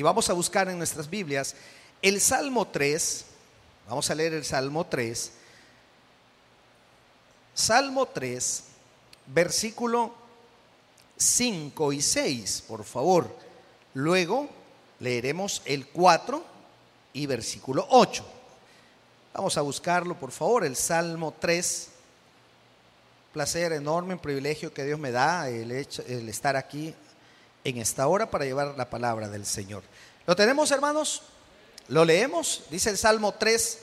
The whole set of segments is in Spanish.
y vamos a buscar en nuestras Biblias el Salmo 3. Vamos a leer el Salmo 3. Salmo 3, versículo 5 y 6, por favor. Luego leeremos el 4 y versículo 8. Vamos a buscarlo, por favor, el Salmo 3. Placer enorme, un privilegio que Dios me da el, hecho, el estar aquí en esta hora para llevar la palabra del Señor. ¿Lo tenemos, hermanos? ¿Lo leemos? Dice el Salmo 3,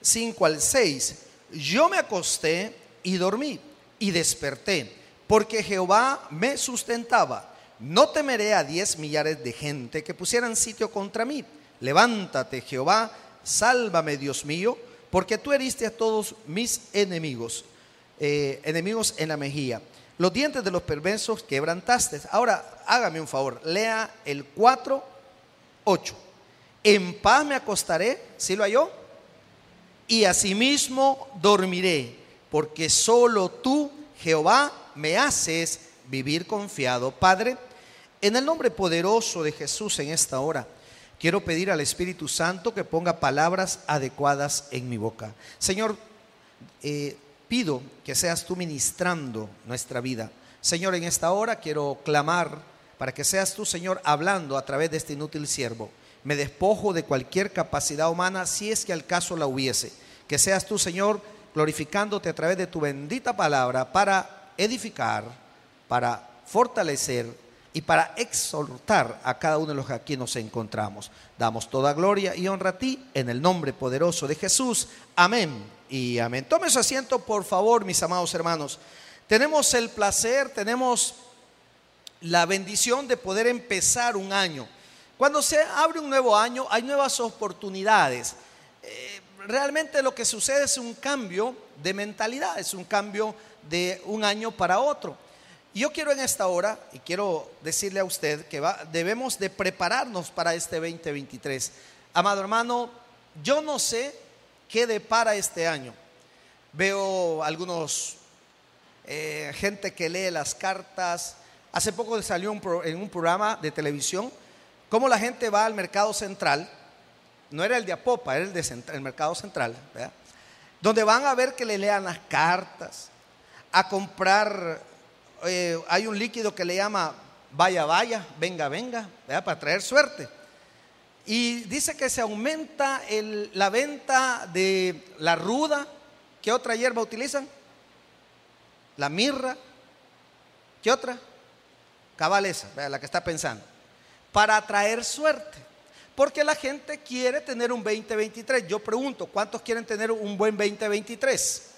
5 al 6. Yo me acosté y dormí y desperté, porque Jehová me sustentaba. No temeré a diez millares de gente que pusieran sitio contra mí. Levántate, Jehová, sálvame, Dios mío, porque tú heriste a todos mis enemigos, eh, enemigos en la mejilla. Los dientes de los perversos quebrantaste. Ahora, hágame un favor, lea el 4, 8. En paz me acostaré, ¿sí lo halló? Y asimismo dormiré, porque solo tú, Jehová, me haces vivir confiado. Padre, en el nombre poderoso de Jesús en esta hora, Quiero pedir al Espíritu Santo que ponga palabras adecuadas en mi boca. Señor, eh, pido que seas tú ministrando nuestra vida. Señor, en esta hora quiero clamar para que seas tú, Señor, hablando a través de este inútil siervo. Me despojo de cualquier capacidad humana si es que al caso la hubiese. Que seas tú, Señor, glorificándote a través de tu bendita palabra para edificar, para fortalecer y para exhortar a cada uno de los que aquí nos encontramos. Damos toda gloria y honra a ti en el nombre poderoso de Jesús. Amén y amén. Tome su asiento, por favor, mis amados hermanos. Tenemos el placer, tenemos la bendición de poder empezar un año. Cuando se abre un nuevo año, hay nuevas oportunidades. Eh, realmente lo que sucede es un cambio de mentalidad, es un cambio de un año para otro. Yo quiero en esta hora, y quiero decirle a usted que debemos de prepararnos para este 2023. Amado hermano, yo no sé qué depara este año. Veo algunos, eh, gente que lee las cartas. Hace poco salió en un programa de televisión cómo la gente va al mercado central. No era el de Apopa, era el de mercado central. Donde van a ver que le lean las cartas, a comprar eh, hay un líquido que le llama vaya, vaya, venga, venga, para traer suerte. Y dice que se aumenta la venta de la ruda. ¿Qué otra hierba utilizan? La mirra. ¿Qué otra? Cabal esa, la que está pensando. Para traer suerte. Porque la gente quiere tener un 2023. Yo pregunto, ¿cuántos quieren tener un buen 2023?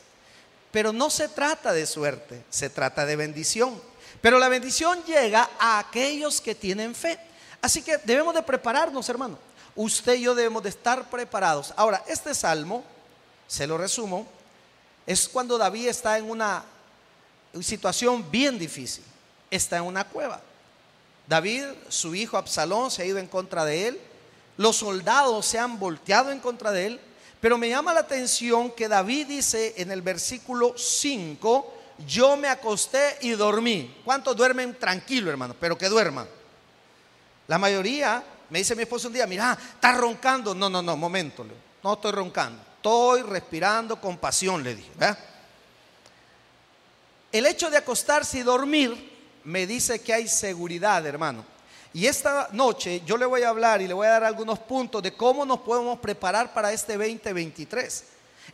Pero no se trata de suerte, se trata de bendición. Pero la bendición llega a aquellos que tienen fe. Así que debemos de prepararnos, hermano. Usted y yo debemos de estar preparados. Ahora, este salmo, se lo resumo, es cuando David está en una situación bien difícil. Está en una cueva. David, su hijo Absalón, se ha ido en contra de él. Los soldados se han volteado en contra de él. Pero me llama la atención que David dice en el versículo 5, yo me acosté y dormí. ¿Cuántos duermen tranquilo, hermano? Pero que duerman. La mayoría, me dice mi esposo un día, mira, está roncando. No, no, no, momento. No estoy roncando. Estoy respirando con pasión, le dije. El hecho de acostarse y dormir me dice que hay seguridad, hermano. Y esta noche yo le voy a hablar y le voy a dar algunos puntos de cómo nos podemos preparar para este 2023.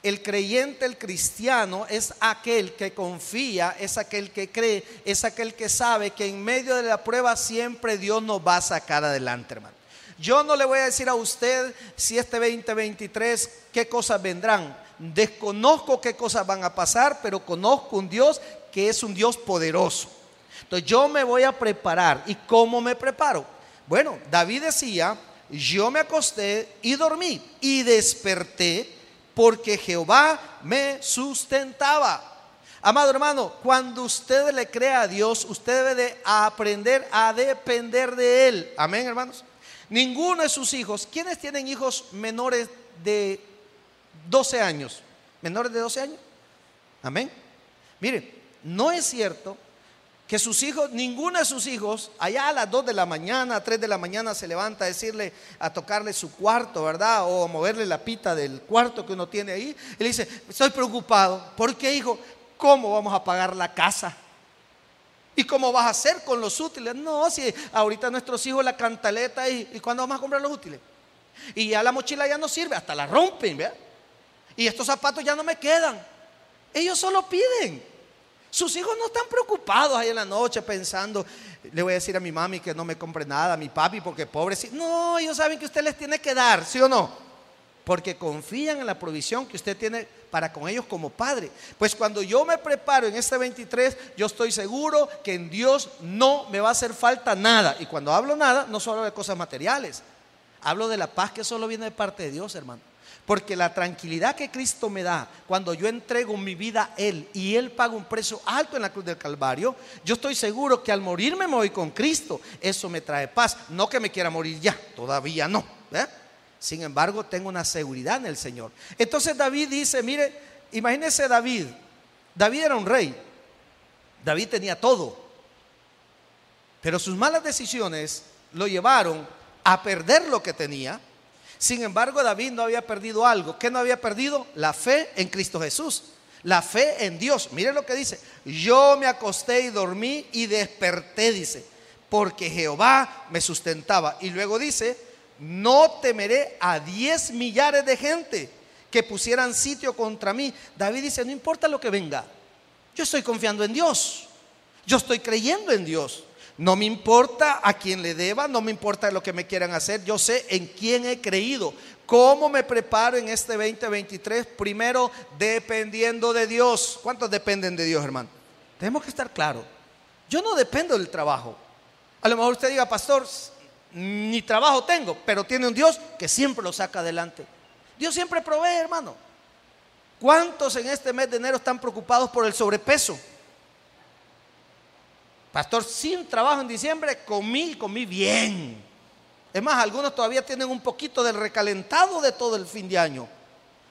El creyente, el cristiano, es aquel que confía, es aquel que cree, es aquel que sabe que en medio de la prueba siempre Dios nos va a sacar adelante, hermano. Yo no le voy a decir a usted si este 2023 qué cosas vendrán. Desconozco qué cosas van a pasar, pero conozco un Dios que es un Dios poderoso entonces yo me voy a preparar. ¿Y cómo me preparo? Bueno, David decía, yo me acosté y dormí y desperté porque Jehová me sustentaba. Amado hermano, cuando usted le crea a Dios, usted debe de aprender a depender de Él. Amén, hermanos. Ninguno de sus hijos, ¿quiénes tienen hijos menores de 12 años? ¿Menores de 12 años? Amén. Miren, no es cierto que sus hijos, ninguno de sus hijos, allá a las 2 de la mañana, a 3 de la mañana se levanta a decirle, a tocarle su cuarto, ¿verdad? O a moverle la pita del cuarto que uno tiene ahí. Y le dice, estoy preocupado. ¿Por qué, hijo? ¿Cómo vamos a pagar la casa? ¿Y cómo vas a hacer con los útiles? No, si ahorita nuestros hijos la cantaleta y, ¿y cuándo vamos a comprar los útiles? Y ya la mochila ya no sirve, hasta la rompen, ¿verdad? Y estos zapatos ya no me quedan. Ellos solo piden. Sus hijos no están preocupados ahí en la noche pensando, le voy a decir a mi mami que no me compre nada, a mi papi porque pobre. No, ellos saben que usted les tiene que dar, ¿sí o no? Porque confían en la provisión que usted tiene para con ellos como padre. Pues cuando yo me preparo en este 23, yo estoy seguro que en Dios no me va a hacer falta nada. Y cuando hablo nada, no solo de cosas materiales, hablo de la paz que solo viene de parte de Dios, hermano. Porque la tranquilidad que Cristo me da cuando yo entrego mi vida a Él y Él paga un precio alto en la cruz del Calvario, yo estoy seguro que al morirme me voy con Cristo. Eso me trae paz. No que me quiera morir ya, todavía no. Sin embargo, tengo una seguridad en el Señor. Entonces David dice, mire, imagínese David. David era un rey. David tenía todo. Pero sus malas decisiones lo llevaron a perder lo que tenía sin embargo, David no había perdido algo. ¿Qué no había perdido? La fe en Cristo Jesús. La fe en Dios. Mire lo que dice. Yo me acosté y dormí y desperté, dice, porque Jehová me sustentaba. Y luego dice, no temeré a diez millares de gente que pusieran sitio contra mí. David dice, no importa lo que venga. Yo estoy confiando en Dios. Yo estoy creyendo en Dios. No me importa a quién le deba, no me importa lo que me quieran hacer, yo sé en quién he creído. ¿Cómo me preparo en este 2023? Primero, dependiendo de Dios. ¿Cuántos dependen de Dios, hermano? Tenemos que estar claros. Yo no dependo del trabajo. A lo mejor usted diga, pastor, ni trabajo tengo, pero tiene un Dios que siempre lo saca adelante. Dios siempre provee, hermano. ¿Cuántos en este mes de enero están preocupados por el sobrepeso? Pastor, sin trabajo en diciembre, comí, comí bien. Es más, algunos todavía tienen un poquito del recalentado de todo el fin de año.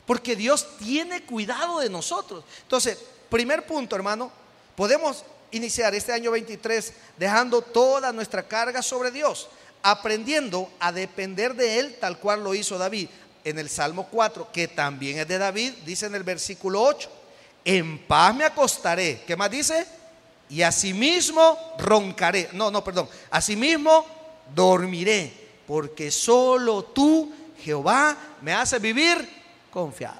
Porque Dios tiene cuidado de nosotros. Entonces, primer punto, hermano, podemos iniciar este año 23 dejando toda nuestra carga sobre Dios, aprendiendo a depender de Él tal cual lo hizo David. En el Salmo 4, que también es de David, dice en el versículo 8, en paz me acostaré. ¿Qué más dice? Y asimismo roncaré. No, no, perdón. Asimismo dormiré, porque solo tú, Jehová, me haces vivir confiado.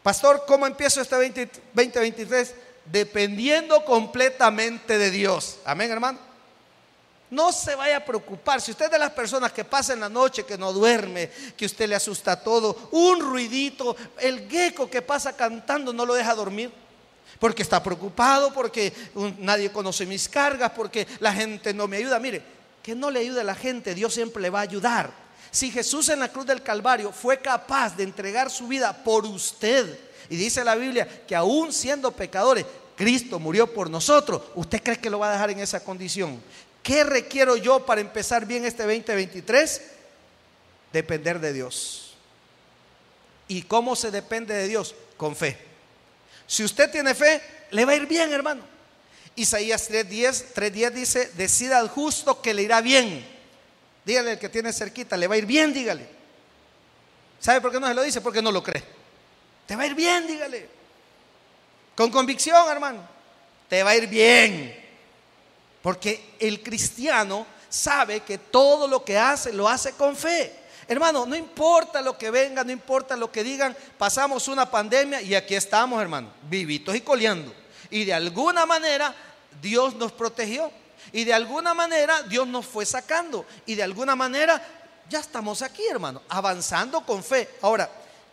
Pastor, ¿cómo empiezo este 2023? Dependiendo completamente de Dios. Amén, hermano. No se vaya a preocupar. Si usted es de las personas que pasa en la noche, que no duerme, que usted le asusta todo, un ruidito, el gecko que pasa cantando no lo deja dormir porque está preocupado, porque nadie conoce mis cargas, porque la gente no me ayuda. Mire, que no le ayude a la gente, Dios siempre le va a ayudar. Si Jesús en la cruz del Calvario fue capaz de entregar su vida por usted, y dice la Biblia que aún siendo pecadores, Cristo murió por nosotros, ¿usted cree que lo va a dejar en esa condición? ¿Qué requiero yo para empezar bien este 2023? Depender de Dios. ¿Y cómo se depende de Dios? Con fe. Si usted tiene fe, le va a ir bien, hermano. Isaías 3.10 3.10 dice, decida al justo que le irá bien. Dígale al que tiene cerquita, le va a ir bien, dígale. ¿Sabe por qué no se lo dice? Porque no lo cree. Te va a ir bien, dígale. Con convicción, hermano. Te va a ir bien. Porque el cristiano sabe que todo lo que hace lo hace con fe. Hermano, no importa lo que venga, no importa lo que digan, pasamos una pandemia y aquí estamos, hermano, vivitos y coleando. Y de alguna manera Dios nos protegió. Y de alguna manera Dios nos fue sacando. Y de alguna manera ya estamos aquí, hermano, avanzando con fe. Ahora,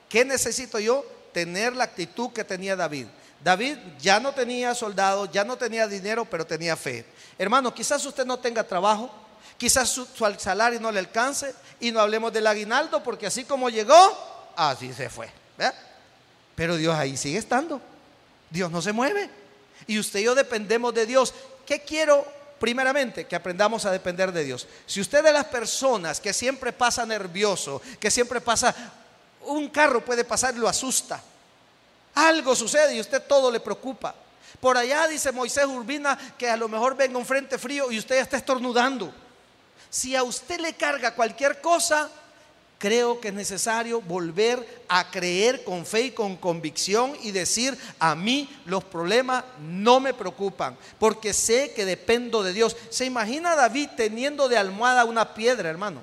¿qué necesito yo? Tener la actitud que tenía David. David ya no tenía soldados, ya no tenía dinero, pero tenía fe. Hermano, quizás usted no tenga trabajo, Quizás su, salario no le alcance y no hablemos del aguinaldo porque así como llegó, así se fue. Pero Dios ahí sigue estando. Dios no se mueve. Y usted y yo dependemos de Dios. ¿Qué quiero primeramente? Que aprendamos a depender de Dios. Si usted de las personas que siempre pasa nervioso, que siempre pasa, un carro puede pasar y lo asusta. Algo sucede y usted todo le preocupa. Por allá dice Moisés Urbina que a lo mejor venga un frente frío y usted está estornudando. Si a usted le carga cualquier cosa, creo que es necesario volver a creer con fe y con convicción y decir, a mí los problemas no me preocupan, porque sé que dependo de Dios. ¿Se imagina David teniendo de almohada una piedra, hermano?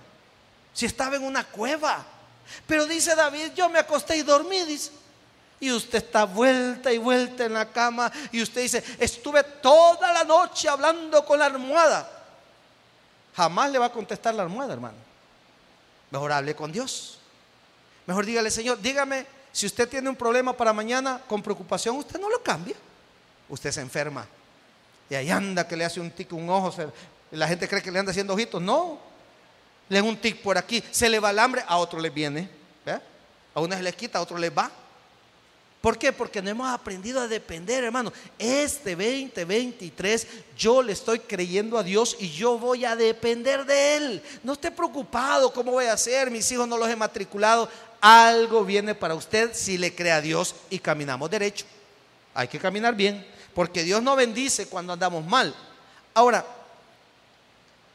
Si estaba en una cueva. Pero dice David, yo me acosté y dormí. Y usted está vuelta y vuelta en la cama y usted dice, estuve toda la noche hablando con la almohada. Jamás le va a contestar la almohada, hermano. Mejor hable con Dios. Mejor dígale, Señor, dígame, si usted tiene un problema para mañana con preocupación, usted no lo cambia. Usted se enferma. Y ahí anda que le hace un tic, un ojo. la gente cree que le anda haciendo ojitos. No. Le da un tic por aquí. Se le va el hambre, a otro le viene. A uno se les quita, a otro le va. ¿Por qué? Porque no hemos aprendido a depender, hermano. Este 2023 yo le estoy creyendo a Dios y yo voy a depender de Él. No esté preocupado cómo voy a hacer, mis hijos no los he matriculado. Algo viene para usted si le cree a Dios y caminamos derecho. Hay que caminar bien, porque Dios no bendice cuando andamos mal. Ahora,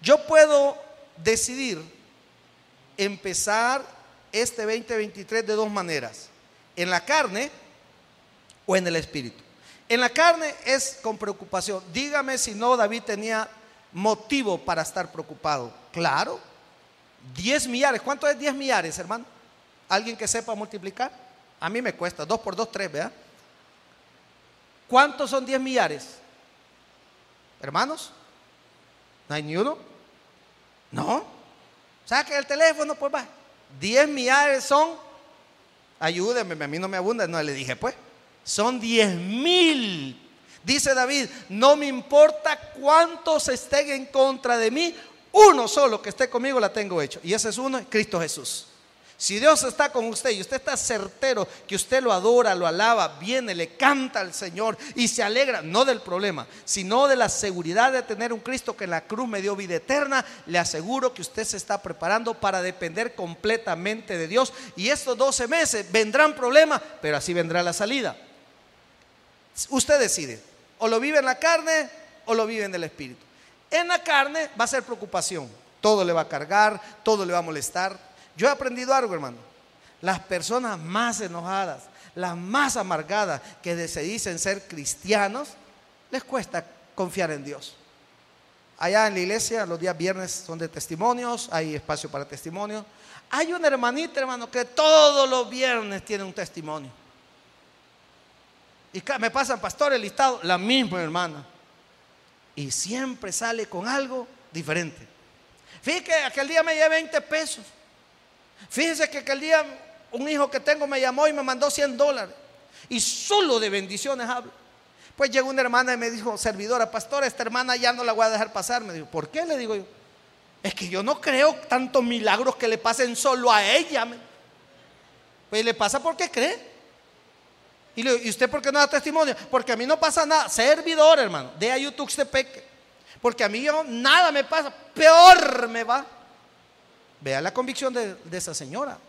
yo puedo decidir empezar este 2023 de dos maneras. En la carne, o en el espíritu. En la carne es con preocupación. Dígame si no David tenía motivo para estar preocupado. Claro. 10 millares. ¿Cuánto es 10 millares, hermano? ¿Alguien que sepa multiplicar? A mí me cuesta. 2 por 2, 3, ¿verdad? ¿Cuántos son 10 millares? Hermanos, ¿no hay ni uno? No. Saque el teléfono, pues va. 10 millares son, ayúdenme, a mí no me abunda, no le dije pues son diez mil. Dice David, no me importa cuántos estén en contra de mí, uno solo que esté conmigo la tengo hecho. Y ese es uno, Cristo Jesús. Si Dios está con usted y usted está certero que usted lo adora, lo alaba, viene, le canta al Señor y se alegra, no del problema, sino de la seguridad de tener un Cristo que en la cruz me dio vida eterna, le aseguro que usted se está preparando para depender completamente de Dios. Y estos 12 meses vendrán problemas, pero así vendrá la salida. Usted decide, o lo vive en la carne o lo vive en el espíritu. En la carne va a ser preocupación, todo le va a cargar, todo le va a molestar. Yo he aprendido algo, hermano. Las personas más enojadas, las más amargadas que se dicen ser cristianos, les cuesta confiar en Dios. Allá en la iglesia, los días viernes son de testimonios, hay espacio para testimonios. Hay una hermanita, hermano, que todos los viernes tiene un testimonio. Y me pasan pastores listado, la misma hermana. Y siempre sale con algo diferente. Fíjese que aquel día me llevé 20 pesos. Fíjese que aquel día un hijo que tengo me llamó y me mandó 100 dólares. Y solo de bendiciones hablo. Pues llegó una hermana y me dijo, servidora, pastora, esta hermana ya no la voy a dejar pasar. Me dijo, ¿por qué? Le digo yo. Es que yo no creo tantos milagros que le pasen solo a ella. Pues le pasa porque cree. Y, usted por qué no da testimonio? Porque a mí no pasa nada. Servidor, hermano, de a YouTube se peque. Porque a mí yo, nada me pasa. Peor me va. Vea la convicción de, esa señora.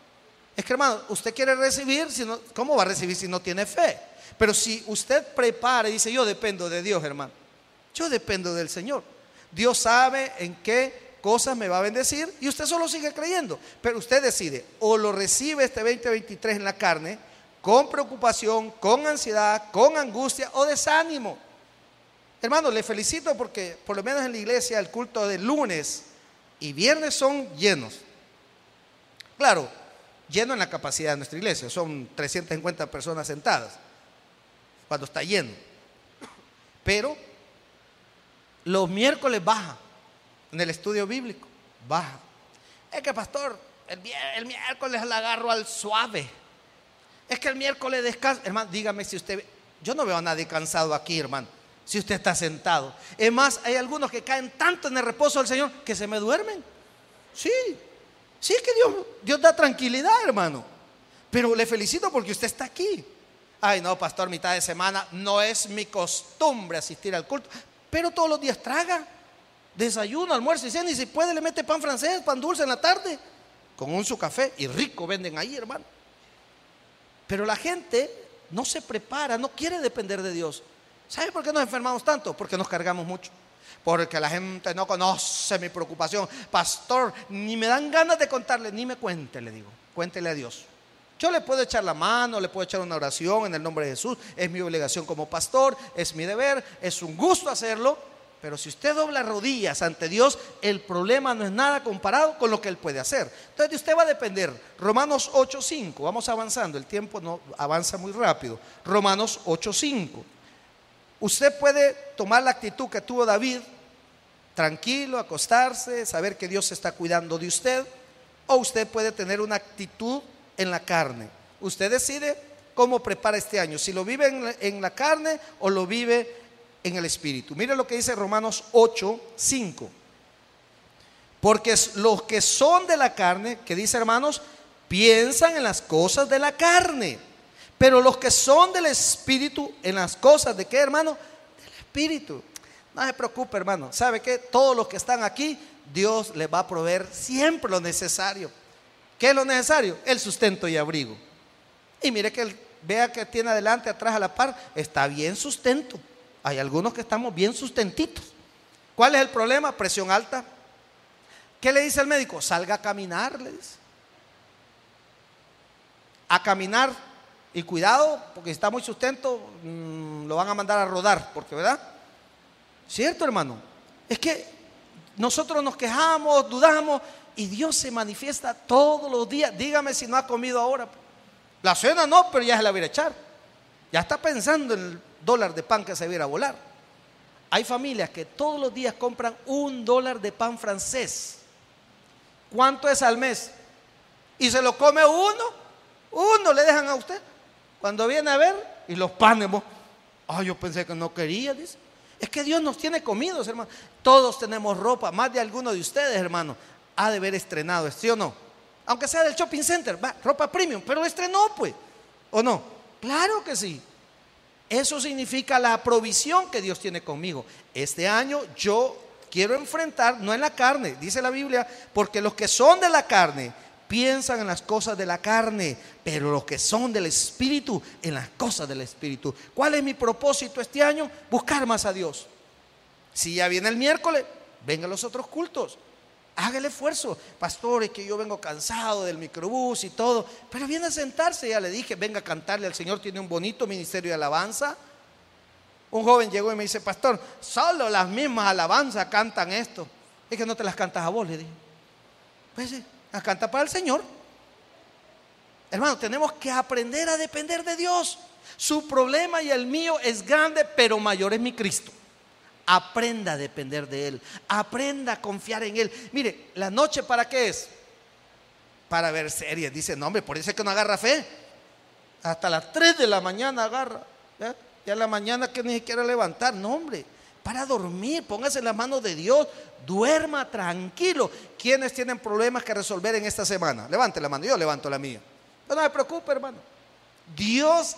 Es que, hermano, usted quiere recibir, ¿cómo va a recibir si no tiene fe? Pero si usted prepara y dice, yo dependo de Dios, hermano. Yo dependo del Señor. Dios sabe en qué cosas me va a bendecir y usted solo sigue creyendo. Pero usted decide, o lo recibe este 2023 en la carne, con preocupación, con ansiedad, con angustia o desánimo. Hermano, le felicito porque por lo menos en la iglesia el culto de lunes y viernes son llenos. Claro, lleno en la capacidad de nuestra iglesia, son 350 personas sentadas cuando está lleno. Pero los miércoles baja en el estudio bíblico, baja. Es que pastor, el, el miércoles la agarro al suave. Es que el miércoles descansa. Hermano, dígame si usted. Yo no veo a nadie cansado aquí, hermano. Si usted está sentado. Es más, hay algunos que caen tanto en el reposo del Señor que se me duermen. Sí. Sí, que Dios, Dios da tranquilidad, hermano. Pero le felicito porque usted está aquí. Ay, no, pastor, mitad de semana. No es mi costumbre asistir al culto. Pero todos los días traga. Desayuno, almuerzo y cena. Y si puede, le mete pan francés, pan dulce en la tarde. Con un su café. Y rico venden ahí, hermano. Pero la gente no se prepara, no quiere depender de Dios. ¿Sabe por qué nos enfermamos tanto? Porque nos cargamos mucho. Porque la gente no conoce mi preocupación. Pastor, ni me dan ganas de contarle, ni me cuente, le digo. Cuéntele a Dios. Yo le puedo echar la mano, le puedo echar una oración en el nombre de Jesús. Es mi obligación como pastor, es mi deber, es un gusto hacerlo. Pero si usted dobla rodillas ante Dios, el problema no es nada comparado con lo que Él puede hacer. Entonces de usted va a depender. Romanos 8.5, vamos avanzando, el tiempo no avanza muy rápido. Romanos 8.5. Usted puede tomar la actitud que tuvo David, tranquilo, acostarse, saber que Dios está cuidando de usted, o usted puede tener una actitud en la carne. Usted decide cómo prepara este año, si lo vive en la, carne o lo vive en el espíritu. Mire lo que dice Romanos 8, 5. Porque los que son de la carne, que dice hermanos, piensan en las cosas de la carne pero los que son del Espíritu, en las cosas de qué, hermano? Del Espíritu. No se preocupe, hermano. ¿Sabe qué? Todos los que están aquí, Dios les va a proveer siempre lo necesario. ¿Qué es lo necesario? El sustento y abrigo. Y mire que vea que tiene adelante, atrás, a la par, está bien sustento. Hay algunos que estamos bien sustentitos. ¿Cuál es el problema? Presión alta. ¿Qué le dice el médico? Salga a caminar, le dice. A caminar y cuidado, porque si está muy sustento, mm, lo van a mandar a rodar, porque, ¿verdad? ¿Cierto, hermano? Es que nosotros nos quejamos, dudamos, y Dios se manifiesta todos los días. Dígame si no ha comido ahora. La cena no, pero ya se la viene a echar. Ya está pensando en dólar de pan que se viera volar. Hay familias que todos los días compran un dólar de pan francés. ¿Cuánto es al mes? Y se lo come uno. Uno le dejan a usted. Cuando viene a ver, y los panes, ay, yo pensé que no quería. Es que Dios nos tiene comidos, hermano. Todos tenemos ropa, más de alguno de ustedes, hermano, ha de haber estrenado, ¿sí o no? Aunque sea del shopping center, va, ropa premium, pero estrenó, pues, ¿o no? Claro que sí. Eso significa la provisión que Dios tiene conmigo. Este año yo quiero enfrentar, no en la carne, dice la Biblia, porque los que son de la carne, piensan en las cosas de la carne, pero los que son del Espíritu, en las cosas del Espíritu. ¿Cuál es mi propósito este año? Buscar más a Dios. Si ya viene el miércoles, venga los otros cultos. Haga el esfuerzo. Pastor, es que yo vengo cansado del microbús y todo. Pero viene a sentarse, ya le dije, venga a cantarle al Señor, tiene un bonito ministerio de alabanza. Un joven llegó y me dice, pastor, solo las mismas alabanzas cantan esto. Es que no te las cantas a vos, le dije. Pues sí, a canta para el Señor. Hermano, tenemos que aprender a depender de Dios. Su problema y el mío es grande, pero mayor es mi Cristo. Aprenda a depender de Él. Aprenda a confiar en Él. Mire, la noche para qué es? Para ver series. Dice, no, hombre, por eso es que no agarra fe. Hasta las 3 de la mañana agarra. ¿Ya? ya la mañana que ni siquiera levantar. No, hombre para dormir, póngase en las manos de Dios, duerma tranquilo. ¿Quiénes tienen problemas que resolver en esta semana? Levante la mano, yo levanto la mía. No, no me preocupe, hermano. Dios,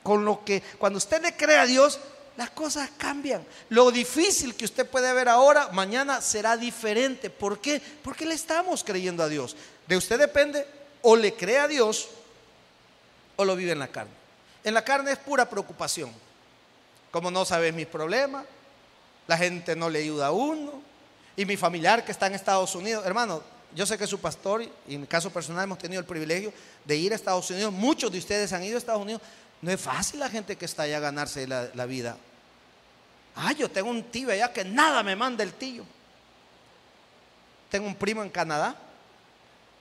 con lo que, cuando usted le cree a Dios, las cosas cambian. Lo difícil que usted puede ver ahora, mañana será diferente. ¿Por qué? Porque le estamos creyendo a Dios. De usted depende o le cree a Dios o lo vive en la carne. En la carne es pura preocupación. Como no sabes mis problemas, la gente no le ayuda a uno. Y mi familiar que está en Estados Unidos, hermano, yo sé que su pastor, y en mi caso personal hemos tenido el privilegio de ir a Estados Unidos, muchos de ustedes han ido a Estados Unidos, no es fácil la gente que está allá ganarse la, vida. Ah, yo tengo un tío allá que nada me manda el tío. Tengo un primo en Canadá,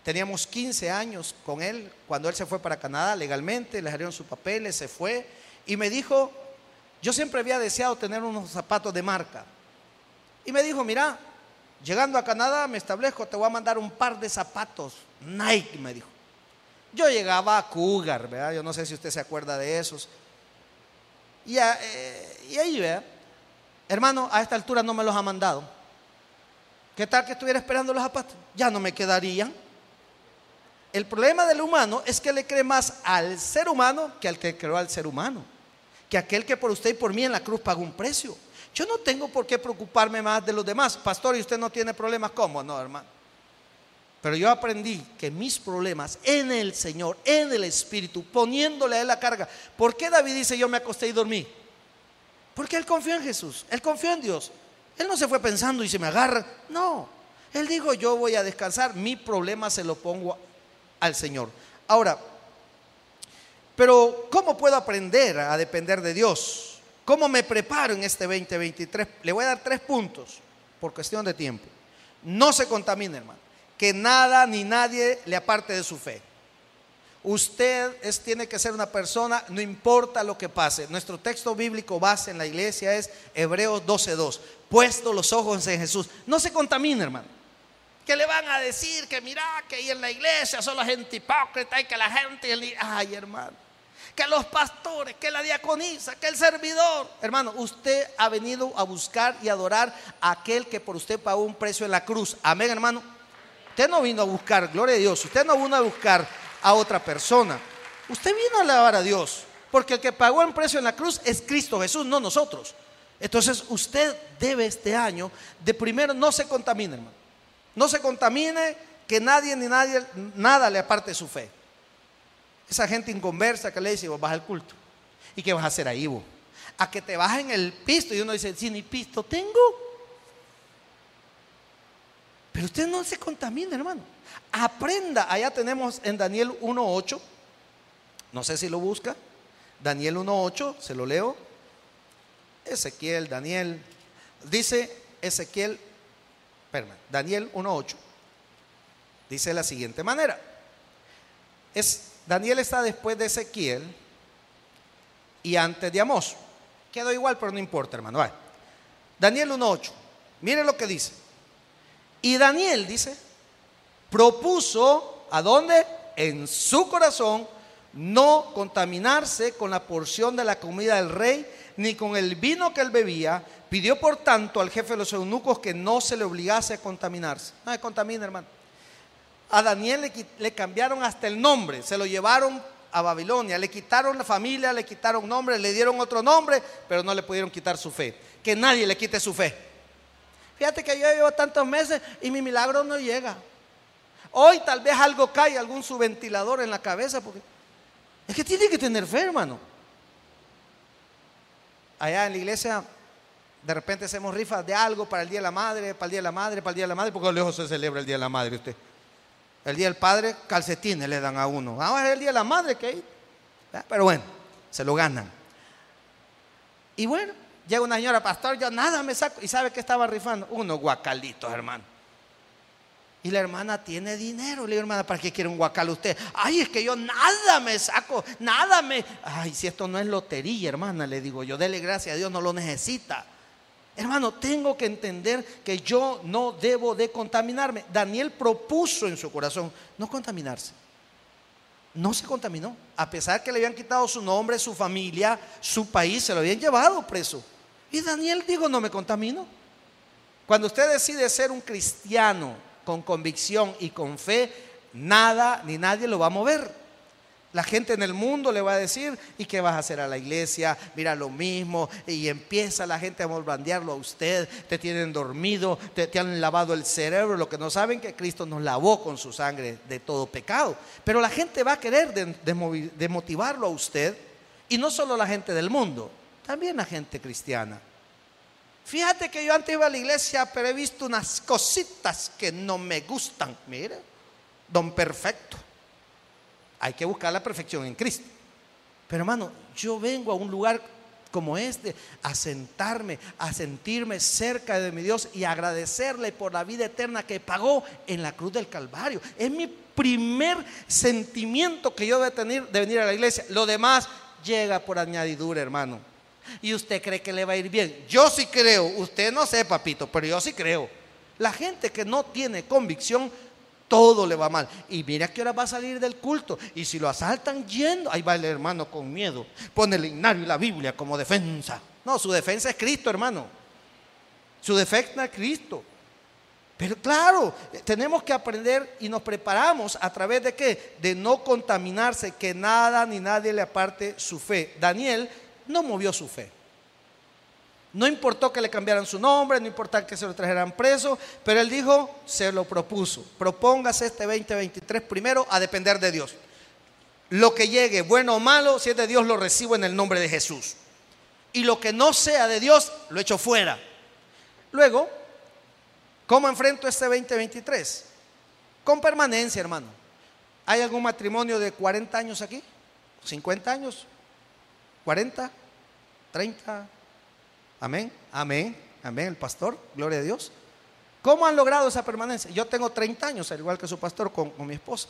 teníamos 15 años con él cuando él se fue para Canadá legalmente, le dieron sus papeles, se fue y me dijo, yo siempre había deseado tener unos zapatos de marca. Y me dijo, mira, llegando a Canadá me establezco, te voy a mandar un par de zapatos. Nike, me dijo. Yo llegaba a Cougar, ¿verdad? Yo no sé si usted se acuerda de esos. Y, eh, ahí, ¿verdad? Hermano, a esta altura no me los ha mandado. ¿Qué tal que estuviera esperando los zapatos? Ya no me quedarían. El problema del humano es que le cree más al ser humano que al que creó al ser humano que aquel que por usted y por mí en la cruz pagó un precio. Yo no tengo por qué preocuparme más de los demás. Pastor, ¿y usted no tiene problemas? ¿Cómo? No, hermano. Pero yo aprendí que mis problemas en el Señor, en el Espíritu, poniéndole a Él la carga. ¿Por qué David dice yo me acosté y dormí? Porque él confió en Jesús, él confió en Dios. Él no se fue pensando y se me agarra. No, él dijo, yo voy a descansar, mi problema se lo pongo al Señor. Ahora, pero ¿cómo puedo aprender a depender de Dios? ¿Cómo me preparo en este 2023? Le voy a dar tres puntos por cuestión de tiempo. No se contamine, hermano. Que nada ni nadie le aparte de su fe. Usted tiene que ser una persona, no importa lo que pase. Nuestro texto bíblico base en la iglesia es Hebreos 12.2. Puesto los ojos en Jesús. No se contamine, hermano. Que le van a decir que mira, que ahí en la iglesia son la gente hipócrita y que la gente... Ay, hermano que los pastores, que la diaconisa, que el servidor. Hermano, usted ha venido a buscar y adorar a aquel que por usted pagó un precio en la cruz. Amén, hermano. Usted no vino a buscar, gloria a Dios, usted no vino a buscar a otra persona. Usted vino a alabar a Dios, porque el que pagó el precio en la cruz es Cristo Jesús, no nosotros. Entonces usted debe este año de primero no se contamine, hermano. No se contamine que nadie ni nadie nada le aparte su fe. Esa gente inconversa que le dice, vos vas al culto. ¿Y qué vas a hacer ahí vos? A que te bajen el pisto y uno dice, si ni pisto tengo. Pero usted no se contamina, hermano. Aprenda. Allá tenemos en Daniel 1.8. No sé si lo busca. Daniel 1.8, se lo leo. Ezequiel, Daniel. Dice Ezequiel, espérame, Daniel 1.8. Dice de la siguiente manera. Es Daniel está después de Ezequiel y antes de Amós. Quedó igual, pero no importa, hermano. Daniel 1.8. Mire lo que dice. Y Daniel dice, propuso, ¿a dónde? En su corazón, no contaminarse con la porción de la comida del rey, ni con el vino que él bebía. Pidió, por tanto, al jefe de los eunucos que no se le obligase a contaminarse. No se contamina, hermano. A Daniel le, cambiaron hasta el nombre, se lo llevaron a Babilonia, le quitaron la familia, le quitaron nombre, le dieron otro nombre, pero no le pudieron quitar su fe. Que nadie le quite su fe. Fíjate que yo llevo tantos meses y mi milagro no llega. Hoy tal vez algo cae, algún subventilador en la cabeza, porque es que tiene que tener fe, hermano. Allá en la iglesia, de repente hacemos rifas de algo para el Día de la Madre, para el Día de la Madre, para el Día de la Madre, porque lejos se celebra el Día de la Madre usted. El día del padre, calcetines le dan a uno. Ahora es el día de la madre que hay. Pero bueno, se lo ganan. Y bueno, llega una señora, pastor, yo nada me saco. ¿Y sabe qué estaba rifando? Unos guacalitos, hermano. Y la hermana tiene dinero. Le digo, hermana, ¿para qué quiere un guacal usted? Ay, es que yo nada me saco, nada me. Ay, si esto no es lotería, hermana, le digo yo, dele gracias a Dios, no lo necesita. Hermano, tengo que entender que yo no debo de contaminarme. Daniel propuso en su corazón no contaminarse. No se contaminó. A pesar que le habían quitado su nombre, su familia, su país, se lo habían llevado preso. Y Daniel dijo, no me contamino. Cuando usted decide ser un cristiano con convicción y con fe, nada ni nadie lo va a mover. La gente en el mundo le va a decir, ¿y qué vas a hacer a la iglesia? Mira lo mismo. Y empieza la gente a molbandearlo a usted. Te tienen dormido, te, han lavado el cerebro. Lo que no saben que Cristo nos lavó con su sangre de todo pecado. Pero la gente va a querer demotivarlo a usted. Y no solo la gente del mundo, también la gente cristiana. Fíjate que yo antes iba a la iglesia, pero he visto unas cositas que no me gustan. Mire, don perfecto. Hay que buscar la perfección en Cristo. Pero hermano, yo vengo a un lugar como este a sentarme, a sentirme cerca de mi Dios y agradecerle por la vida eterna que pagó en la cruz del Calvario. Es mi primer sentimiento que yo debo tener de venir a la iglesia. Lo demás llega por añadidura, hermano. Y usted cree que le va a ir bien. Yo sí creo, usted no sé, papito, pero yo sí creo. La gente que no tiene convicción todo le va mal. Y mira qué hora va a salir del culto. Y si lo asaltan yendo, ahí va el hermano con miedo. Pone el himnario y la Biblia como defensa. No, su defensa es Cristo, hermano. Su defensa es Cristo. Pero claro, tenemos que aprender y nos preparamos a través de qué? De no contaminarse, que nada ni nadie le aparte su fe. Daniel no movió su fe. No importó que le cambiaran su nombre, no importó que se lo trajeran preso, pero él dijo, se lo propuso. Propóngase este 2023 primero a depender de Dios. Lo que llegue, bueno o malo, si es de Dios, lo recibo en el nombre de Jesús. Y lo que no sea de Dios, lo echo fuera. Luego, ¿cómo enfrento este 2023? Con permanencia, hermano. ¿Hay algún matrimonio de 40 años aquí? ¿50 años? ¿40? ¿30? Amén, amén, amén, el pastor, gloria a Dios. ¿Cómo han logrado esa permanencia? Yo tengo 30 años, al igual que su pastor, con, mi esposa.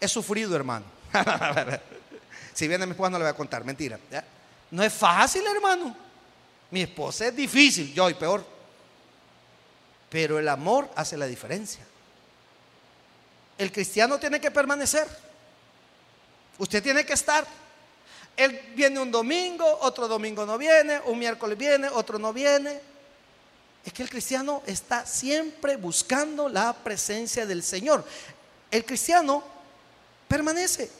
He sufrido, hermano. si viene mi esposa no le voy a contar, mentira. No es fácil, hermano. Mi esposa es difícil, yo y peor. Pero el amor hace la diferencia. El cristiano tiene que permanecer. Usted tiene que estar. Él viene un domingo, otro domingo no viene, un miércoles viene, otro no viene. Es que el cristiano está siempre buscando la presencia del Señor. El cristiano permanece.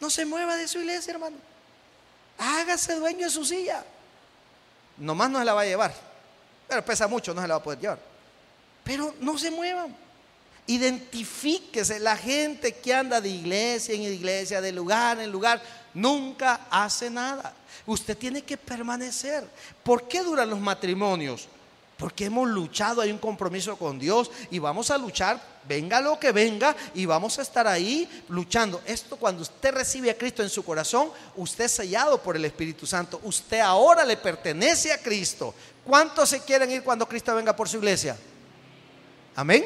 No se mueva de su iglesia, hermano. Hágase dueño de su silla. Nomás no se la va a llevar. Pero pesa mucho, no se la va a poder llevar. Pero no se muevan. Identifíquese la gente que anda de iglesia en iglesia, de lugar en lugar, nunca hace nada. Usted tiene que permanecer. ¿Por qué duran los matrimonios? Porque hemos luchado, hay un compromiso con Dios y vamos a luchar, venga lo que venga, y vamos a estar ahí luchando. Esto cuando usted recibe a Cristo en su corazón, usted es sellado por el Espíritu Santo. Usted ahora le pertenece a Cristo. ¿Cuántos se quieren ir cuando Cristo venga por su iglesia? Amén.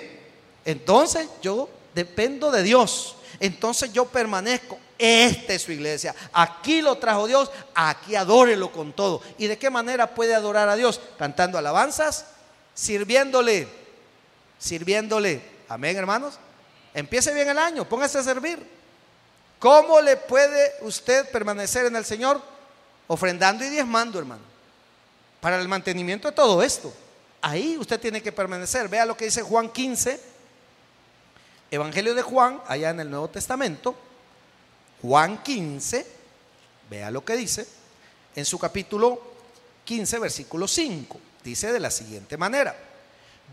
Entonces yo dependo de Dios. Entonces yo permanezco. Esta es su iglesia. Aquí lo trajo Dios. Aquí adórelo con todo. ¿Y de qué manera puede adorar a Dios? Cantando alabanzas, sirviéndole. Sirviéndole. Amén, hermanos. Empiece bien el año. Póngase a servir. ¿Cómo le puede usted permanecer en el Señor? Ofrendando y diezmando, hermano. Para el mantenimiento de todo esto. Ahí usted tiene que permanecer. Vea lo que dice Juan 15 Evangelio de Juan, allá en el Nuevo Testamento, Juan 15, vea lo que dice, en su capítulo 15, versículo 5, dice de la siguiente manera,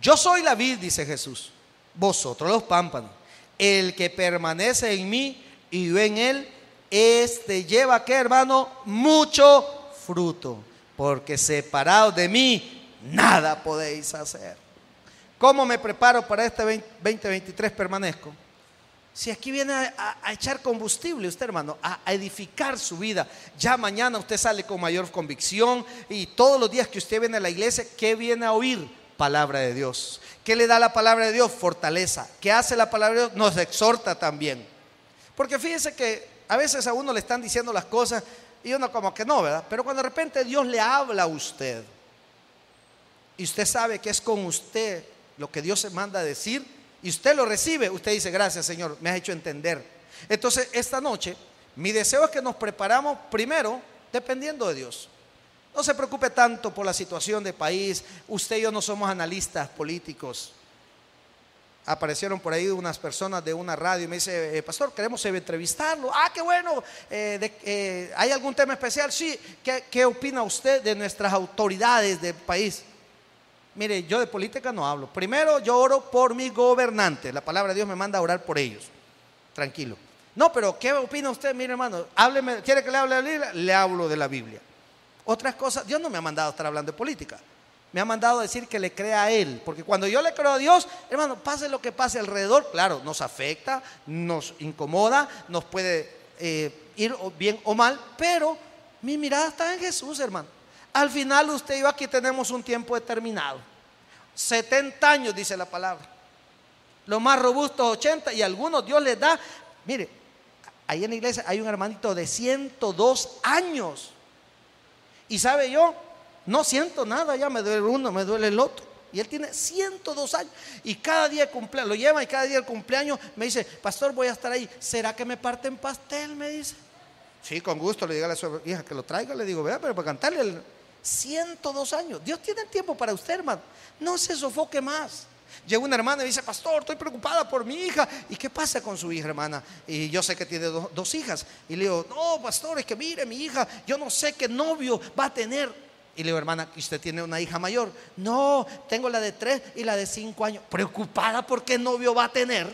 yo soy la vid, dice Jesús, vosotros los pámpanos, el que permanece en mí y yo en él, este lleva, ¿qué hermano? Mucho fruto, porque separados de mí, nada podéis hacer. ¿Cómo me preparo para este 2023 permanezco? Si aquí viene a, echar combustible usted, hermano, a, edificar su vida. Ya mañana usted sale con mayor convicción y todos los días que usted viene a la iglesia, ¿qué viene a oír? Palabra de Dios. ¿Qué le da la palabra de Dios? Fortaleza. ¿Qué hace la palabra de Dios? Nos exhorta también. Porque fíjese que a veces a uno le están diciendo las cosas y uno como que no, ¿verdad? Pero cuando de repente Dios le habla a usted y usted sabe que es con usted lo que Dios se manda a decir y usted lo recibe, usted dice, gracias Señor, me has hecho entender. Entonces, esta noche, mi deseo es que nos preparamos primero dependiendo de Dios. No se preocupe tanto por la situación del país. Usted y yo no somos analistas políticos. Aparecieron por ahí unas personas de una radio y me dice, eh, pastor, queremos entrevistarlo. Ah, qué bueno. Eh, eh, ¿Hay algún tema especial? Sí. ¿Qué, ¿Qué opina usted de nuestras autoridades del país? Mire, yo de política no hablo. Primero yo oro por mis gobernantes. La palabra de Dios me manda a orar por ellos. Tranquilo. No, pero ¿qué opina usted? Mire, hermano, hábleme, ¿quiere que le hable de la Biblia? Le hablo de la Biblia. Otras cosas, Dios no me ha mandado a estar hablando de política. Me ha mandado a decir que le crea a Él. Porque cuando yo le creo a Dios, hermano, pase lo que pase alrededor, claro, nos afecta, nos incomoda, nos puede eh, ir bien o mal, pero mi mirada está en Jesús, hermano. Al final usted y yo aquí tenemos un tiempo determinado. 70 años dice la palabra. Los más robustos 80 y algunos Dios les da. Mire, ahí en la iglesia hay un hermanito de 102 años. Y sabe yo, no siento nada, ya me duele uno, me duele el otro. Y él tiene 102 años. Y cada día cumpleaños, lo lleva y cada día del cumpleaños me dice, pastor, voy a estar ahí. ¿Será que me parten pastel? Me dice. Sí, con gusto le diga a su hija que lo traiga. Le digo, vea, pero para cantarle el, 102 años. Dios tiene tiempo para usted, hermano. No se sofoque más. Llega una hermana y dice, pastor, estoy preocupada por mi hija. ¿Y qué pasa con su hija, hermana? Y yo sé que tiene dos hijas. Y le digo, no, pastor, es que mire, mi hija, yo no sé qué novio va a tener. Y le digo, hermana, usted tiene una hija mayor. No, tengo la de tres y la de cinco años. Preocupada por qué novio va a tener.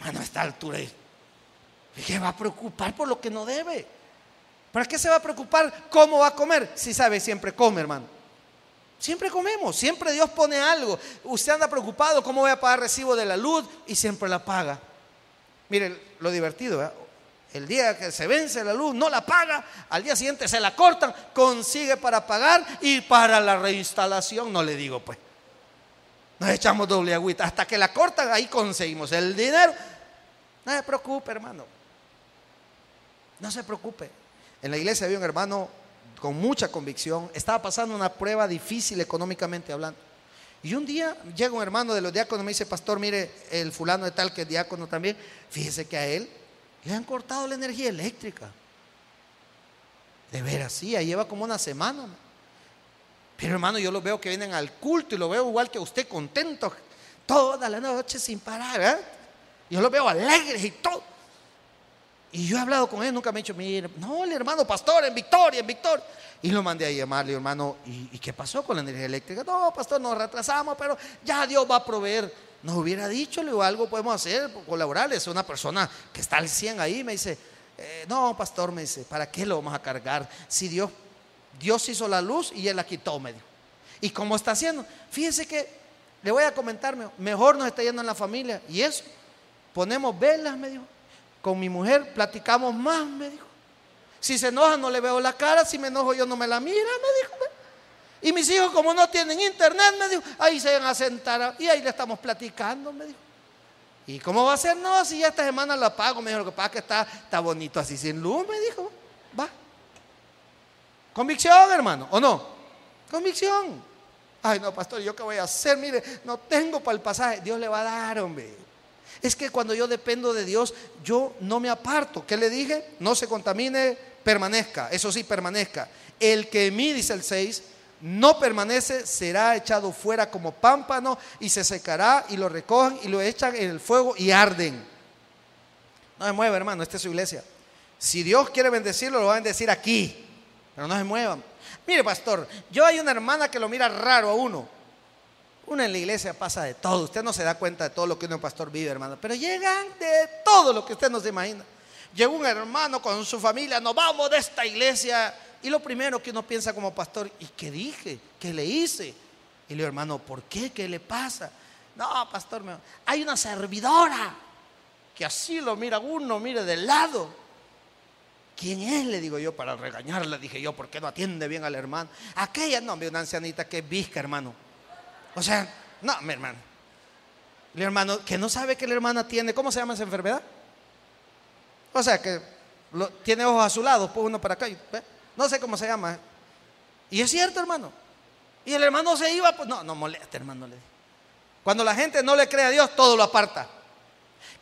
Hermano, a esta altura, ¿qué va a preocupar por lo que no debe? ¿Para qué se va a preocupar cómo va a comer? Si sabe, siempre come, hermano. Siempre comemos, siempre Dios pone algo. Usted anda preocupado, ¿cómo voy a pagar recibo de la luz? Y siempre la paga. Mire lo divertido. El día que se vence la luz, no la paga, al día siguiente se la cortan, consigue para pagar y para la reinstalación, no le digo pues. Nos echamos doble agüita, hasta que la cortan, ahí conseguimos el dinero. No se preocupe, hermano. No se preocupe. En la iglesia había un hermano con mucha convicción, estaba pasando una prueba difícil económicamente hablando. Y un día llega un hermano de los diáconos y me dice, pastor, mire, el fulano de tal que es diácono también, fíjese que a él le han cortado la energía eléctrica. De veras, sí, ahí lleva como una semana. Pero hermano, yo lo veo que vienen al culto y lo veo igual que usted, contento toda la noche sin parar. ¿eh? Yo lo veo alegres y todo. Y yo he hablado con él, nunca me ha dicho, mire, no, el hermano pastor, en Victoria, en Victoria. Y lo mandé a llamarle, hermano, ¿y, qué pasó con la energía eléctrica? No, pastor, nos retrasamos, pero ya Dios va a proveer nos hubiera dicho, le algo podemos hacer, colaborar. Es una persona que está al 100 ahí, me dice, eh, no, pastor, me dice, ¿para qué lo vamos a cargar? Si Dios, Dios hizo la luz y Él la quitó, me dijo. ¿Y cómo está haciendo? Fíjese que, le voy a comentar, mejor nos está yendo en la familia. Y eso, ponemos velas, me dijo. Con mi mujer platicamos más, me dijo. Si se enoja no le veo la cara, si me enojo yo no me la mira, me dijo. Y mis hijos, como no tienen internet, me dijo, ahí se van a sentar y ahí le estamos platicando, me dijo. ¿Y cómo va a ser? No, si ya esta semana la pago, me dijo, lo que pasa es que está, está bonito así sin luz, me dijo. Va. Convicción, hermano, ¿o no? Convicción. Ay, no, pastor, ¿yo qué voy a hacer? Mire, no tengo para el pasaje. Dios le va a dar, hombre. Es que cuando yo dependo de Dios, yo no me aparto. ¿Qué le dije? No se contamine, permanezca. Eso sí, permanezca. El que en mí, dice el 6, no permanece, será echado fuera como pámpano y se secará y lo recogen y lo echan en el fuego y arden. No se mueva, hermano, esta es su iglesia. Si Dios quiere bendecirlo, lo va a bendecir aquí, pero no se muevan. Mire, pastor, yo hay una hermana que lo mira raro a uno. Una en la iglesia pasa de todo. Usted no se da cuenta de todo lo que un pastor vive, hermano. Pero llegan de todo lo que usted no se imagina. Llegó un hermano con su familia, nos vamos de esta iglesia y lo primero que uno piensa como pastor, ¿y qué dije? ¿Qué le hice? Y le digo, hermano, ¿por qué? ¿Qué le pasa? No, pastor, hay una servidora que así lo mira uno, mire de lado. ¿Quién es? Le digo yo para regañarla. Dije yo, ¿por qué no atiende bien al hermano? Aquella, no, una ancianita que es visca, hermano. O sea, no, mi hermano. El hermano, que no sabe que la hermana tiene, ¿cómo se llama esa enfermedad? O sea, que tiene ojos azulados, pues uno para acá. ¿ve? No sé cómo se llama. Y es cierto, hermano. Y el hermano se iba, pues no, no moleste, hermano. Cuando la gente no le cree a Dios, todo lo aparta.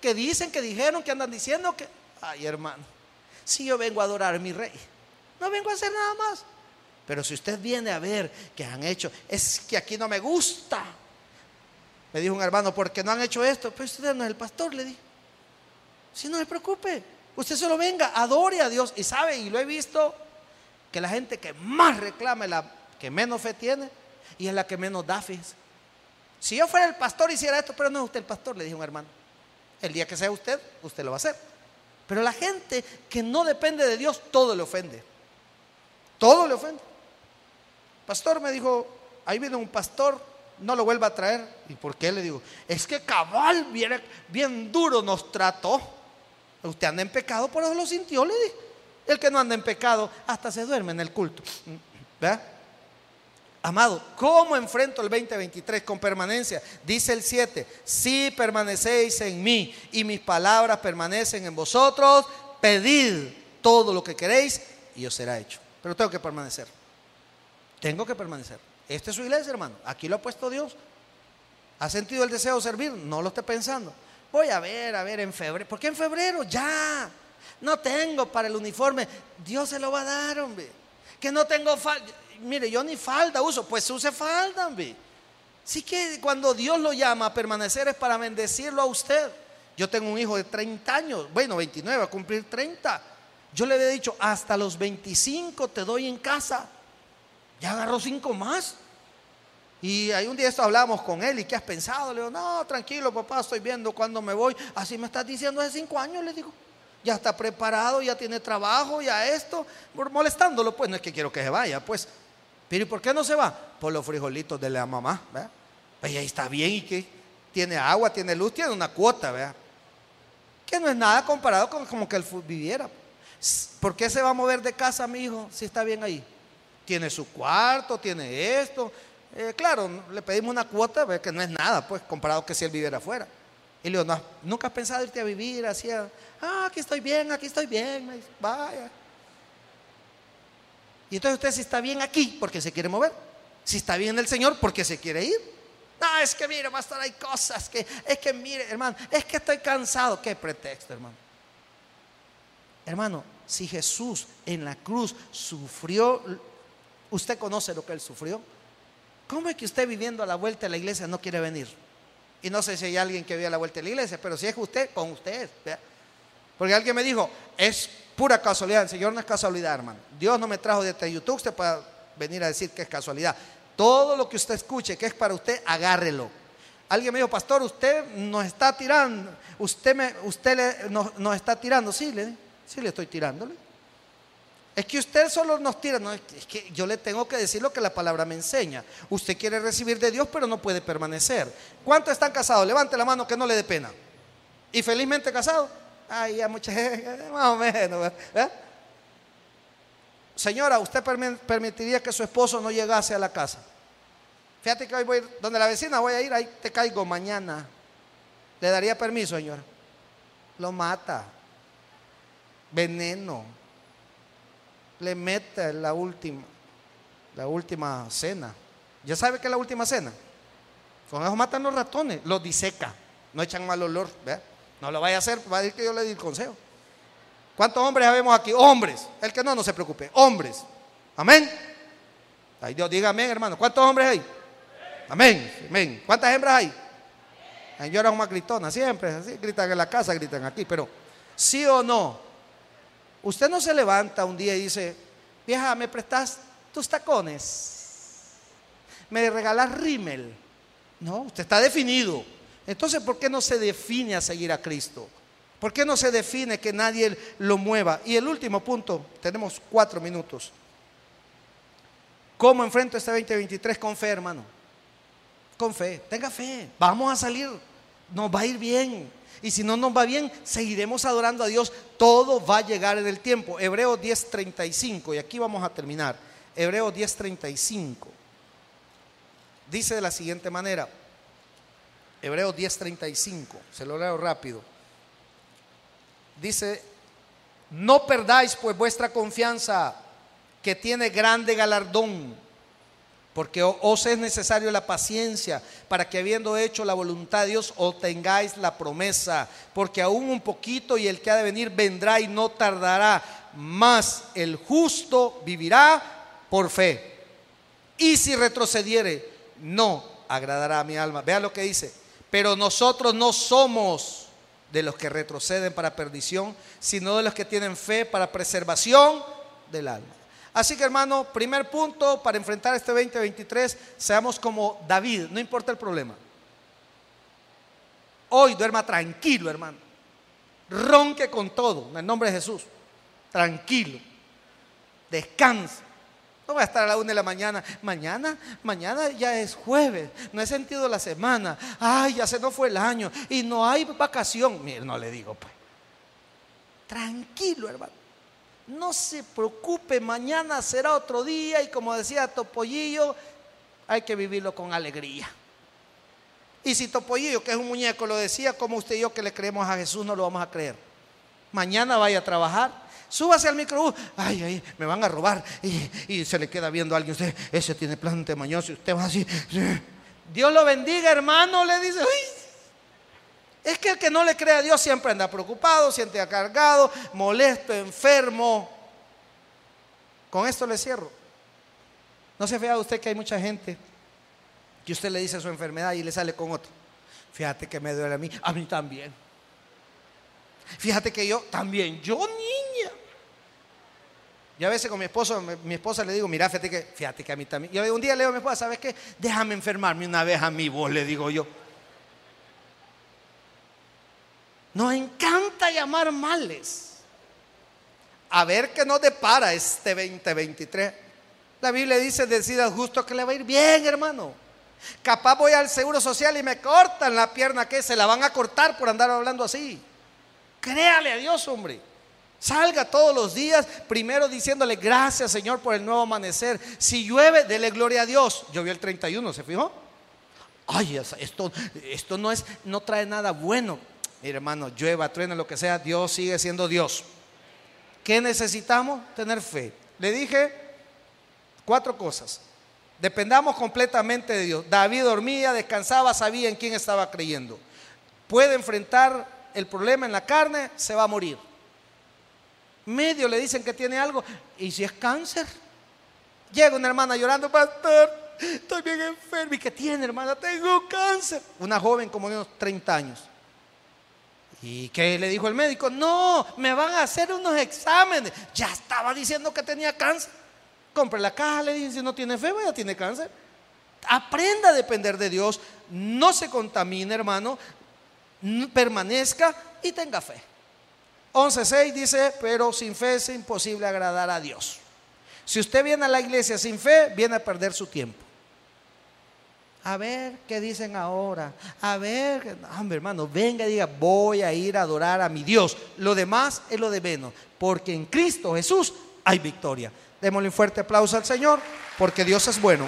Que dicen, que dijeron, que andan diciendo que, ay, hermano, si yo vengo a adorar a mi rey, no vengo a hacer nada más. Pero si usted viene a ver que han hecho, es que aquí no me gusta. Me dijo un hermano, porque no han hecho esto? Pues usted no es el pastor, le dije. Si no se preocupe, usted solo venga, adore a Dios. Y sabe, y lo he visto que la gente que más reclama es la que menos fe tiene y es la que menos da, fíjese. Si yo fuera el pastor hiciera esto, pero no es usted el pastor, le dijo un hermano. El día que sea usted, usted lo va a hacer. Pero la gente que no depende de Dios, todo le ofende. Todo le ofende. Pastor me dijo, ahí viene un pastor, no lo vuelva a traer. ¿Y por qué? Le digo, es que cabal bien, bien duro nos trató. Usted anda en pecado, por eso lo sintió, le dije. El que no anda en pecado hasta se duerme en el culto. ¿Verdad? Amado, ¿cómo enfrento el 2023 con permanencia? Dice el 7, si permanecéis en mí y mis palabras permanecen en vosotros, pedid todo lo que queréis y os será hecho. Pero tengo que permanecer. Tengo que permanecer. Esta es su iglesia, hermano. Aquí lo ha puesto Dios. ¿Ha sentido el deseo de servir? No lo esté pensando. Voy a ver, a ver en febrero. ¿Por qué en febrero? Ya. No tengo para el uniforme. Dios se lo va a dar, hombre. Que no tengo falda. Mire, yo ni falda uso. Pues use falda, hombre. Sí que cuando Dios lo llama a permanecer es para bendecirlo a usted. Yo tengo un hijo de 30 años, bueno, 29, a cumplir 30. Yo le había dicho, hasta los 25 te doy en casa. Ya agarró cinco más. Y ahí un día esto hablamos con él y ¿qué has pensado? Le digo, no, tranquilo papá, estoy viendo cuando me voy. Así me estás diciendo hace cinco años, le digo. Ya está preparado, ya tiene trabajo, ya esto, molestándolo, pues no es que quiero que se vaya, pues. Pero ¿y por qué no se va? Por los frijolitos de la mamá, ¿verdad? Pues ahí está bien y que tiene agua, tiene luz, tiene una cuota, ¿verdad? Que no es nada comparado con como que él viviera. ¿Por qué se va a mover de casa, mi hijo, si está bien ahí? Tiene su cuarto, tiene esto. Eh, claro, le pedimos una cuota, que no es nada, pues, comparado que si él viviera afuera. Y le digo, ¿nunca has pensado irte a vivir así? ah, aquí estoy bien, aquí estoy bien, vaya. Y entonces usted si está bien aquí, porque se quiere mover. Si está bien el Señor, porque se quiere ir. No, es que mire, pastor, hay cosas que, es que mire, hermano, es que estoy cansado. ¿Qué pretexto, hermano? Hermano, si Jesús en la cruz sufrió, usted conoce lo que él sufrió. ¿Cómo es que usted viviendo a la vuelta de la iglesia no quiere venir? Y no sé si hay alguien que vive a la vuelta de la iglesia, pero si es usted, con usted. Porque alguien me dijo, es pura casualidad. El Señor no es casualidad, hermano. Dios no me trajo desde YouTube usted para venir a decir que es casualidad. Todo lo que usted escuche que es para usted, agárrelo. Alguien me dijo, pastor, usted nos está tirando. Usted, me, usted nos, está tirando. Sí, le, sí, le estoy tirándole. Es que usted solo nos tira, no, es que yo le tengo que decir lo que la palabra me enseña. Usted quiere recibir de Dios, pero no puede permanecer. ¿Cuántos están casados? Levante la mano que no le dé pena. ¿Y felizmente casado? Ay, ya mucha gente, más o menos. Señora, ¿usted permitiría que su esposo no llegase a la casa? Fíjate que hoy voy a ir donde la vecina, voy a ir, ahí te caigo mañana. ¿Le daría permiso, señora? Lo mata. Veneno le mete la última, la última cena. ¿Ya sabe qué es la última cena? Con eso matan los ratones, los diseca, no echan mal olor. No lo vaya a hacer, va a decir que yo le di el consejo. ¿Cuántos hombres habemos aquí? Hombres. El que no, no se preocupe. Hombres. Amén. Ay Dios, diga amén, hermano. ¿Cuántos hombres hay? Amén. Amén. ¿Cuántas hembras hay? Yo era una gritona, siempre. Así gritan en la casa, gritan aquí. Pero, ¿sí o no? Usted no se levanta un día y dice, vieja, ¿me prestas tus tacones? ¿Me regalas rímel? No, usted está definido. Entonces, ¿por qué no se define a seguir a Cristo? ¿Por qué no se define que nadie lo mueva? Y el último punto, tenemos cuatro minutos. ¿Cómo enfrento este 2023 con fe, hermano? Con fe, tenga fe, vamos a salir, nos va a ir bien. Y si no nos va bien, seguiremos adorando a Dios. Todo va a llegar en el tiempo. Hebreos 10:35. Y aquí vamos a terminar. Hebreos 10:35. Dice de la siguiente manera. Hebreos 10:35. Se lo leo rápido. Dice, no perdáis pues vuestra confianza que tiene grande galardón porque os es necesario la paciencia para que habiendo hecho la voluntad de Dios obtengáis la promesa. Porque aún un poquito y el que ha de venir vendrá y no tardará. Mas el justo vivirá por fe. Y si retrocediere, no agradará a mi alma. Vea lo que dice. Pero nosotros no somos de los que retroceden para perdición, sino de los que tienen fe para preservación del alma. Así que hermano, primer punto para enfrentar este 2023, seamos como David, no importa el problema. Hoy duerma tranquilo, hermano. Ronque con todo, en el nombre de Jesús. Tranquilo. Descansa. No voy a estar a la una de la mañana. Mañana, mañana ya es jueves. No he sentido la semana. Ay, ya se no fue el año. Y no hay vacación. Mire, no le digo, pues. Tranquilo, hermano. No se preocupe, mañana será otro día y como decía Topollillo, hay que vivirlo con alegría. Y si Topollillo, que es un muñeco, lo decía, como usted y yo que le creemos a Jesús, no lo vamos a creer. Mañana vaya a trabajar, súbase al microbús, ay, ay, me van a robar. Y, se le queda viendo a alguien, usted, ese tiene plante mañoso, y usted va así. Dios lo bendiga, hermano, le dice, es que el que no le cree a Dios siempre anda preocupado, siente cargado, molesto, enfermo. Con esto le cierro. No se vea usted que hay mucha gente que usted le dice su enfermedad y le sale con otro. Fíjate que me duele a mí, a mí también. Fíjate que yo también, yo niña. Y a veces con mi esposo, mi esposa le digo, mira, fíjate que, fíjate que a mí también. Y un día le digo a mi esposa, ¿sabes qué? Déjame enfermarme una vez a mí, vos, le digo yo. Nos encanta llamar males. a ver qué nos depara este 2023. La Biblia dice, decida justo que le va a ir bien, hermano. Capaz voy al seguro social y me cortan la pierna que se la van a cortar por andar hablando así. Créale a Dios, hombre. Salga todos los días, primero diciéndole gracias Señor por el nuevo amanecer. Si llueve, dele gloria a Dios. Llovió el 31, ¿se fijó? Ay, esto, esto no, es, no trae nada bueno. Mire, hermano, llueva, truene, lo que sea, Dios sigue siendo Dios. ¿Qué necesitamos? Tener fe. Le dije cuatro cosas. Dependamos completamente de Dios. David dormía, descansaba, sabía en quién estaba creyendo. Puede enfrentar el problema en la carne, se va a morir. Medio le dicen que tiene algo. ¿Y si es cáncer? Llega una hermana llorando, pastor, estoy bien enfermo. ¿Y qué tiene, hermana? Tengo cáncer. Una joven como de unos 30 años. ¿Y qué le dijo el médico? No, me van a hacer unos exámenes. Ya estaba diciendo que tenía cáncer. Compre la caja, le dicen, si no tiene fe, ya tiene cáncer. Aprenda a depender de Dios, no se contamine, hermano, permanezca y tenga fe. 11.6 dice, pero sin fe es imposible agradar a Dios. Si usted viene a la iglesia sin fe, viene a perder su tiempo. A ver qué dicen ahora. A ver, hombre hermano, venga y diga, voy a ir a adorar a mi Dios. Lo demás es lo de menos, porque en Cristo Jesús hay victoria. Démosle un fuerte aplauso al Señor, porque Dios es bueno.